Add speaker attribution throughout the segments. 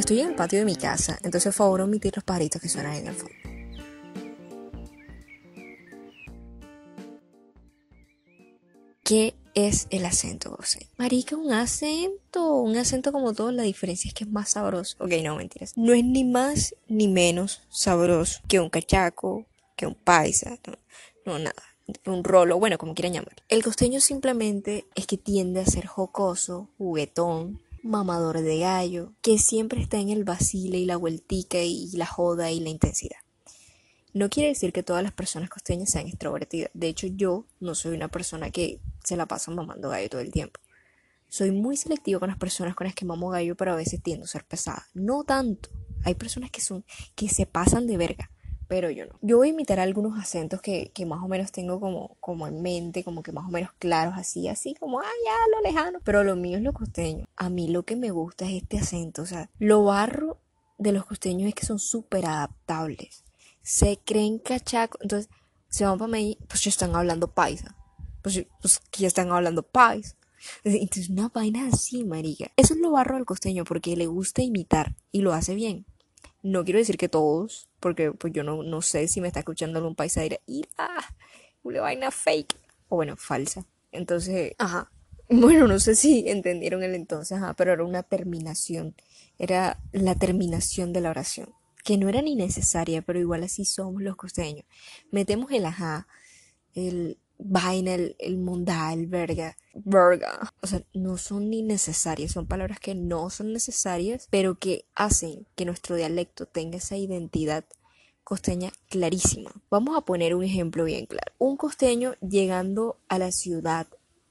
Speaker 1: Estoy en el patio de mi casa, entonces favor omitir los pajaritos que suenan en el fondo. ¿Qué es el acento costeño? Marica, un acento, un acento como todo, la diferencia es que es más sabroso. Ok, no, mentiras. No es ni más ni menos sabroso que un cachaco, que un paisa, no nada un rolo, bueno, como quieran llamar. El costeño simplemente es que tiende a ser jocoso, juguetón, mamador de gallo, que siempre está en el vacile y la vueltica y la joda y la intensidad. No quiere decir que todas las personas costeñas sean extrovertidas. De hecho, yo no soy una persona que se la pasa mamando gallo todo el tiempo. Soy muy selectivo con las personas con las que mamo gallo, pero a veces tiendo a ser pesada. No tanto. Hay personas que son que se pasan de verga pero yo no. Yo voy a imitar algunos acentos que, que, más o menos tengo como, como en mente, como que más o menos claros, así, así como, ah, ya, lo lejano. Pero lo mío es lo costeño. A mí lo que me gusta es este acento, o sea, lo barro de los costeños es que son súper adaptables. Se creen cachacos, entonces se van para mí, pues ya están hablando paisa. Pues, pues ya están hablando paisa. Entonces, una vaina así, marica. Eso es lo barro del costeño, porque le gusta imitar y lo hace bien. No quiero decir que todos, porque pues yo no, no sé si me está escuchando algún paisa dirá, ¡ah! Una vaina fake. O bueno, falsa. Entonces, ajá. Bueno, no sé si entendieron el entonces, ajá, pero era una terminación. Era la terminación de la oración. Que no era ni necesaria, pero igual así somos los costeños. Metemos el ajá, el vaina, el, el mundá, el verga, verga. O sea, no son ni necesarias, son palabras que no son necesarias, pero que hacen que nuestro dialecto tenga esa identidad costeña clarísima. Vamos a poner un ejemplo bien claro. Un costeño llegando a la ciudad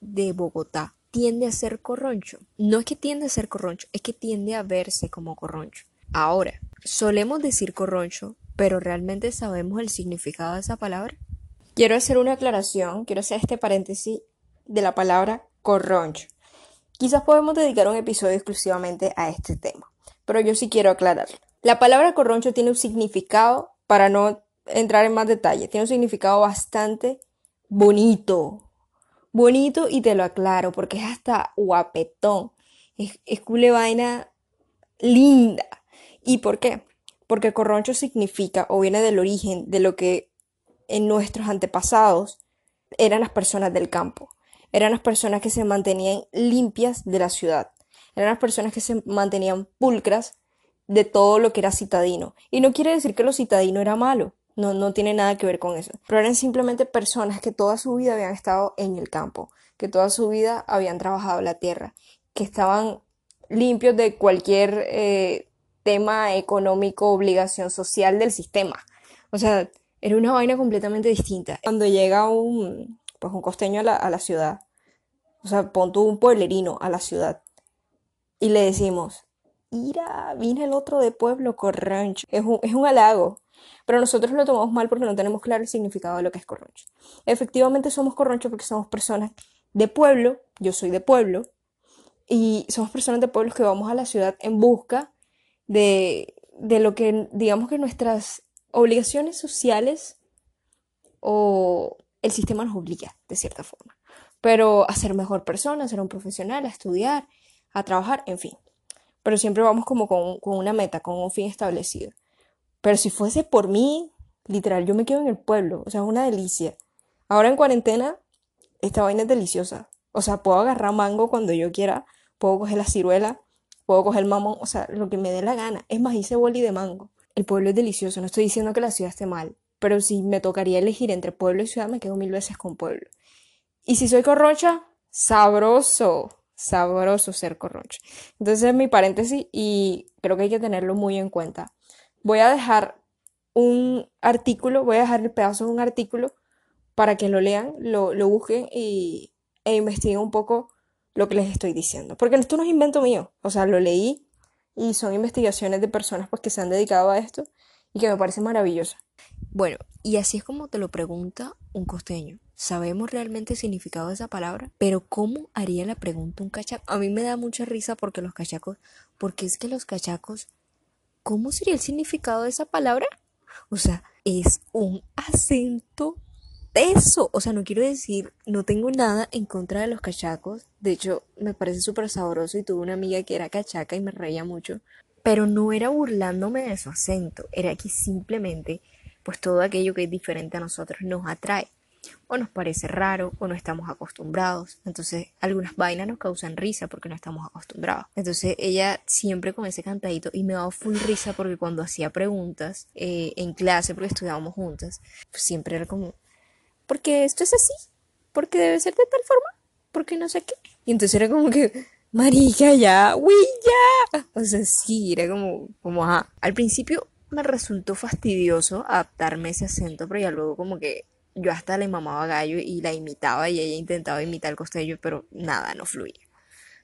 Speaker 1: de Bogotá tiende a ser corroncho. No es que tiende a ser corroncho, es que tiende a verse como corroncho. Ahora, solemos decir corroncho, pero realmente sabemos el significado de esa palabra. Quiero hacer una aclaración, quiero hacer este paréntesis de la palabra corroncho. Quizás podemos dedicar un episodio exclusivamente a este tema, pero yo sí quiero aclararlo. La palabra corroncho tiene un significado, para no entrar en más detalle, tiene un significado bastante bonito. Bonito y te lo aclaro porque es hasta guapetón. Es, es vaina linda. ¿Y por qué? Porque corroncho significa o viene del origen de lo que en nuestros antepasados eran las personas del campo, eran las personas que se mantenían limpias de la ciudad, eran las personas que se mantenían pulcras de todo lo que era citadino. Y no quiere decir que lo citadino era malo, no, no tiene nada que ver con eso, pero eran simplemente personas que toda su vida habían estado en el campo, que toda su vida habían trabajado la tierra, que estaban limpios de cualquier eh, tema económico, obligación social del sistema. O sea, era una vaina completamente distinta. Cuando llega un, pues un costeño a la, a la ciudad, o sea, pon tú un pueblerino a la ciudad, y le decimos, ira, viene el otro de pueblo corroncho. Es un, es un halago. Pero nosotros lo tomamos mal porque no tenemos claro el significado de lo que es corroncho. Efectivamente somos corroncho porque somos personas de pueblo, yo soy de pueblo, y somos personas de pueblos que vamos a la ciudad en busca de, de lo que digamos que nuestras obligaciones sociales o el sistema nos obliga, de cierta forma. Pero a ser mejor persona, a ser un profesional, a estudiar, a trabajar, en fin. Pero siempre vamos como con, con una meta, con un fin establecido. Pero si fuese por mí, literal, yo me quedo en el pueblo. O sea, es una delicia. Ahora en cuarentena, esta vaina es deliciosa. O sea, puedo agarrar mango cuando yo quiera, puedo coger la ciruela, puedo coger mamón, o sea, lo que me dé la gana. Es más, hice boli de mango. El pueblo es delicioso, no estoy diciendo que la ciudad esté mal, pero si me tocaría elegir entre pueblo y ciudad, me quedo mil veces con pueblo. Y si soy corrocha, sabroso, sabroso ser corrocha. Entonces es mi paréntesis y creo que hay que tenerlo muy en cuenta. Voy a dejar un artículo, voy a dejar el pedazo de un artículo para que lo lean, lo, lo busquen y, e investiguen un poco lo que les estoy diciendo. Porque esto no es invento mío, o sea, lo leí y son investigaciones de personas pues, que se han dedicado a esto y que me parece maravillosa. Bueno, y así es como te lo pregunta un costeño. ¿Sabemos realmente el significado de esa palabra? Pero ¿cómo haría la pregunta un cachaco? A mí me da mucha risa porque los cachacos, porque es que los cachacos, ¿cómo sería el significado de esa palabra? O sea, es un acento teso. O sea, no quiero decir, no tengo nada en contra de los cachacos. De hecho, me parece súper sabroso y tuve una amiga que era cachaca y me reía mucho. Pero no era burlándome de su acento, era que simplemente, pues todo aquello que es diferente a nosotros nos atrae o nos parece raro o no estamos acostumbrados. Entonces, algunas vainas nos causan risa porque no estamos acostumbrados. Entonces, ella siempre con ese cantadito y me daba full risa porque cuando hacía preguntas eh, en clase, porque estudiábamos juntas, pues siempre era como, porque esto es así, porque debe ser de tal forma, porque no sé qué. Y entonces era como que, marica, ya, uy, ya. O sea, sí, era como, como, ajá. Al principio me resultó fastidioso adaptarme ese acento, pero ya luego como que yo hasta le mamaba gallo y la imitaba y ella intentaba imitar el costeño, pero nada, no fluía.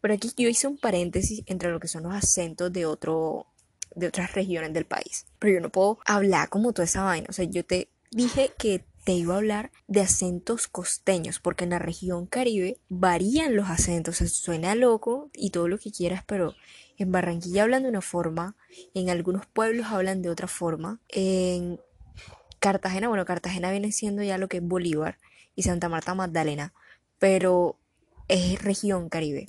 Speaker 1: Pero aquí yo hice un paréntesis entre lo que son los acentos de otro de otras regiones del país. Pero yo no puedo hablar como toda esa vaina. O sea, yo te dije que te iba a hablar de acentos costeños, porque en la región caribe varían los acentos. O suena loco y todo lo que quieras, pero en Barranquilla hablan de una forma, en algunos pueblos hablan de otra forma, en Cartagena, bueno, Cartagena viene siendo ya lo que es Bolívar y Santa Marta Magdalena, pero es región Caribe.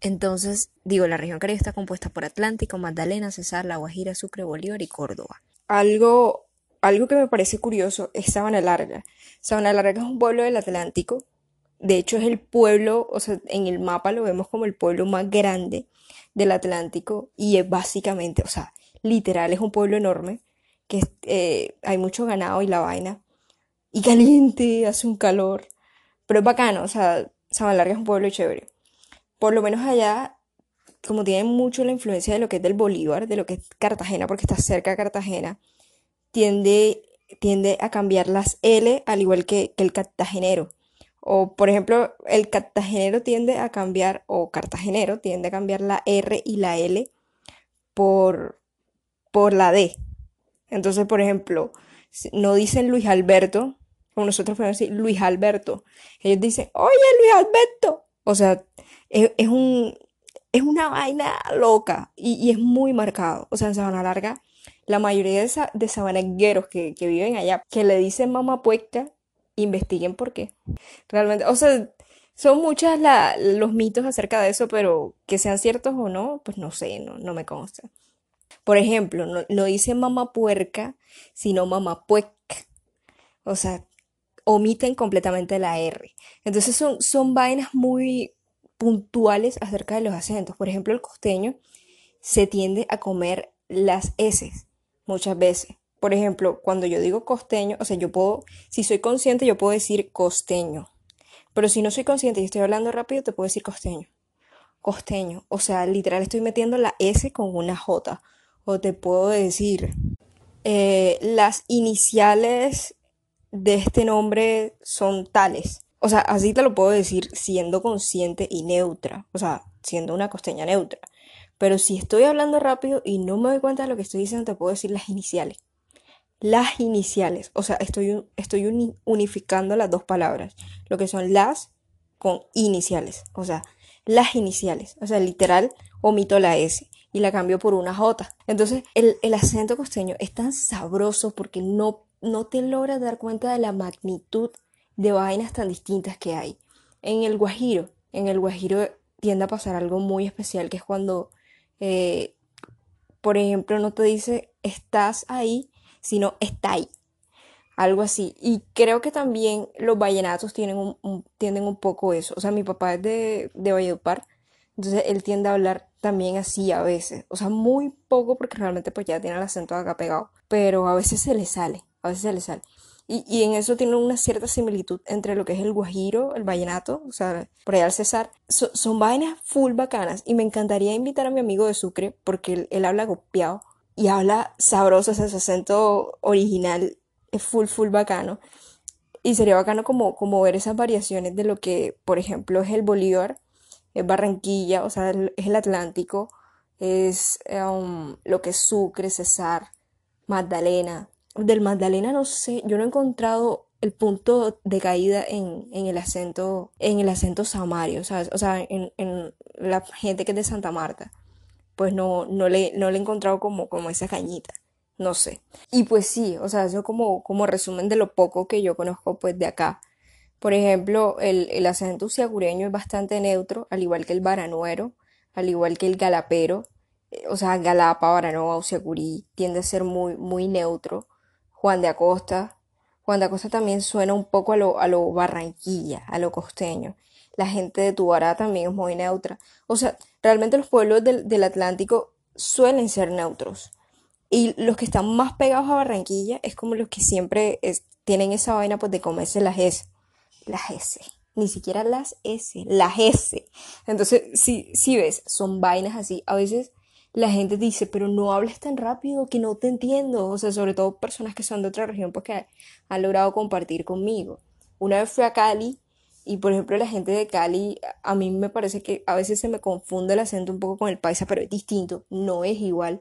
Speaker 1: Entonces, digo, la región Caribe está compuesta por Atlántico, Magdalena, Cesar, La Guajira, Sucre, Bolívar y Córdoba. Algo, algo que me parece curioso es Sabana Larga. Sabana Larga es un pueblo del Atlántico. De hecho, es el pueblo, o sea, en el mapa lo vemos como el pueblo más grande del Atlántico y es básicamente, o sea, literal, es un pueblo enorme que eh, hay mucho ganado y la vaina. Y caliente, hace un calor. Pero es bacano, o sea, Larga es un pueblo chévere. Por lo menos allá, como tiene mucho la influencia de lo que es del Bolívar, de lo que es Cartagena, porque está cerca de Cartagena, tiende, tiende a cambiar las L al igual que, el cartagenero. O, por ejemplo, el cartagenero tiende a cambiar, o cartagenero tiende a cambiar la R y la L por, por la D. Entonces, por ejemplo, no dicen Luis Alberto, como nosotros podemos decir Luis Alberto. Ellos dicen, oye, Luis Alberto. O sea, es, un, es una vaina loca y, es muy marcado. O sea, en Sabana Larga, la mayoría de, de sabanagueros que, que, viven allá, que le dicen mamá puerca, investiguen por qué. Realmente, o sea, son muchas los mitos acerca de eso, pero que sean ciertos o no, pues no sé, no, no me consta. Por ejemplo, no, dice mamá puerca, sino mamá puec. O sea, omiten completamente la R. Entonces son, son vainas muy puntuales acerca de los acentos. Por ejemplo, el costeño se tiende a comer las S muchas veces. Por ejemplo, cuando yo digo costeño, o sea, yo puedo, si soy consciente, yo puedo decir costeño. Pero si no soy consciente y estoy hablando rápido, te puedo decir costeño. Costeño. O sea, literal estoy metiendo la S con una J o te puedo decir, eh, las iniciales de este nombre son tales. O sea, así te lo puedo decir siendo consciente y neutra, o sea, siendo una costeña neutra. Pero si estoy hablando rápido y no me doy cuenta de lo que estoy diciendo, te puedo decir las iniciales. Las iniciales, o sea, estoy, estoy unificando las dos palabras, lo que son las con iniciales, o sea, las iniciales, o sea, literal, omito la S y la cambio por una J. Entonces, el, acento costeño es tan sabroso porque no, no te logras dar cuenta de la magnitud de vainas tan distintas que hay. En el Guajiro, en el Guajiro tiende a pasar algo muy especial, que es cuando, eh, por ejemplo, no te dice estás ahí, sino está ahí. Algo así. Y creo que también los vallenatos tienen un, tienden un poco eso. O sea, mi papá es de, de Valledupar, entonces él tiende a hablar también así a veces. O sea, muy poco porque realmente pues ya tiene el acento acá pegado. Pero a veces se le sale, a veces se le sale. Y, en eso tiene una cierta similitud entre lo que es el guajiro, el vallenato, o sea, por allá al César. son vainas full bacanas y me encantaría invitar a mi amigo de Sucre porque él, habla golpeado y habla sabroso, o sea, su acento original es full, full bacano. Y sería bacano como, como ver esas variaciones de lo que, por ejemplo, es el Bolívar es Barranquilla, o sea, es el Atlántico, es um, lo que es Sucre, Cesar, Magdalena. Del Magdalena no sé, yo no he encontrado el punto de caída en, el acento, en el acento samario, ¿sabes? O sea, en, la gente que es de Santa Marta. Pues no, no, le, no le he encontrado como, como esa cañita. no sé. Y pues sí, o sea, eso como, como resumen de lo poco que yo conozco pues de acá. Por ejemplo, el, el acento uciagureño es bastante neutro, al igual que el baranuero, al igual que el galapero. Eh, o sea, Galapa, Baranoa, Uciacurí tiende a ser muy, muy neutro. Juan de Acosta. Juan de Acosta también suena un poco a lo, a barranquilla, a lo costeño. La gente de Tubará también es muy neutra. O sea, realmente los pueblos del, del Atlántico suelen ser neutros. Y los que están más pegados a Barranquilla es como los que siempre tienen esa vaina pues de comerse las S. Las S. Ni siquiera las S. Las S. Entonces, si, si ves, son vainas así. A veces la gente dice, pero no hables tan rápido que no te entiendo. O sea, sobre todo personas que son de otra región, pues que han logrado compartir conmigo. Una vez fui a Cali y, por ejemplo, la gente de Cali, a mí me parece que a veces se me confunde el acento un poco con el paisa, pero es distinto, no es igual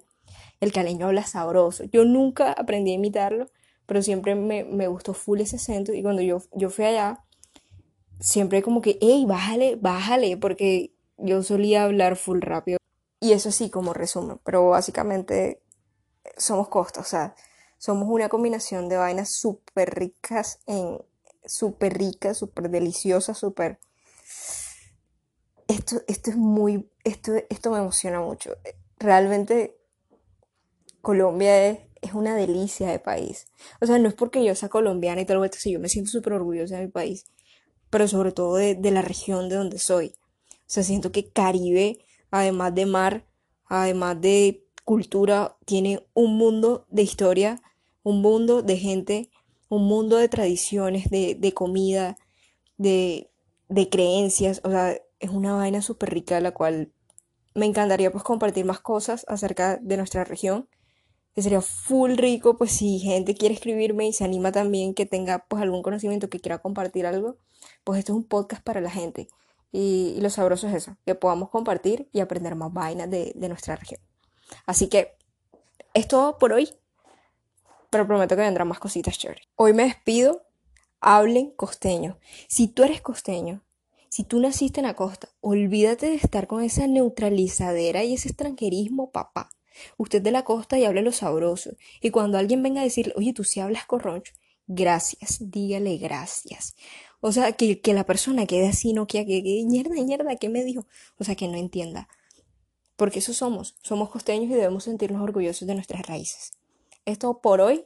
Speaker 1: el caleño habla sabroso. Yo nunca aprendí a imitarlo, pero siempre me, me gustó full ese acento y cuando yo, yo fui allá, siempre como que, hey, bájale, bájale, porque yo solía hablar full rápido. Y eso sí, como resumen, pero básicamente somos costos, o sea, somos una combinación de vainas súper ricas en, súper ricas, súper deliciosas, súper... Esto, esto es muy, esto, esto me emociona mucho. Realmente Colombia es, una delicia de país. O sea, no es porque yo sea colombiana y todo esto, yo me siento súper orgullosa de mi país, pero sobre todo de, de, la región de donde soy. O sea, siento que Caribe, además de mar, además de cultura, tiene un mundo de historia, un mundo de gente, un mundo de tradiciones, de, de comida, de, de creencias. O sea, es una vaina súper rica la cual me encantaría pues compartir más cosas acerca de nuestra región que sería full rico, pues si gente quiere escribirme y se anima también que tenga pues algún conocimiento que quiera compartir algo, pues esto es un podcast para la gente. Y, lo sabroso es eso, que podamos compartir y aprender más vainas de, de nuestra región. Así que es todo por hoy, pero prometo que vendrán más cositas chéveres. Hoy me despido, hablen costeño. Si tú eres costeño, si tú naciste en la costa, olvídate de estar con esa neutralizadera y ese extranjerismo, papá. Usted de la costa y hable lo sabroso. Y cuando alguien venga a decirle, oye, tú sí hablas corroncho, gracias, dígale gracias. O sea, que, que la persona quede así, no que, que, que mierda, mierda, ¿qué me dijo? O sea, que no entienda. Porque eso somos, somos costeños y debemos sentirnos orgullosos de nuestras raíces. Esto por hoy,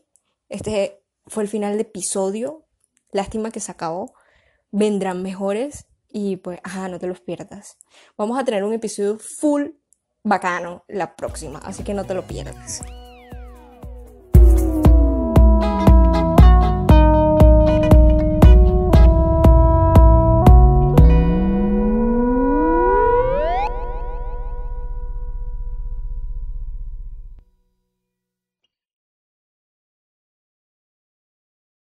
Speaker 1: este fue el final del episodio. Lástima que se acabó. Vendrán mejores y pues, ajá, no te los pierdas. Vamos a tener un episodio full bacano la próxima, así que no te lo pierdas.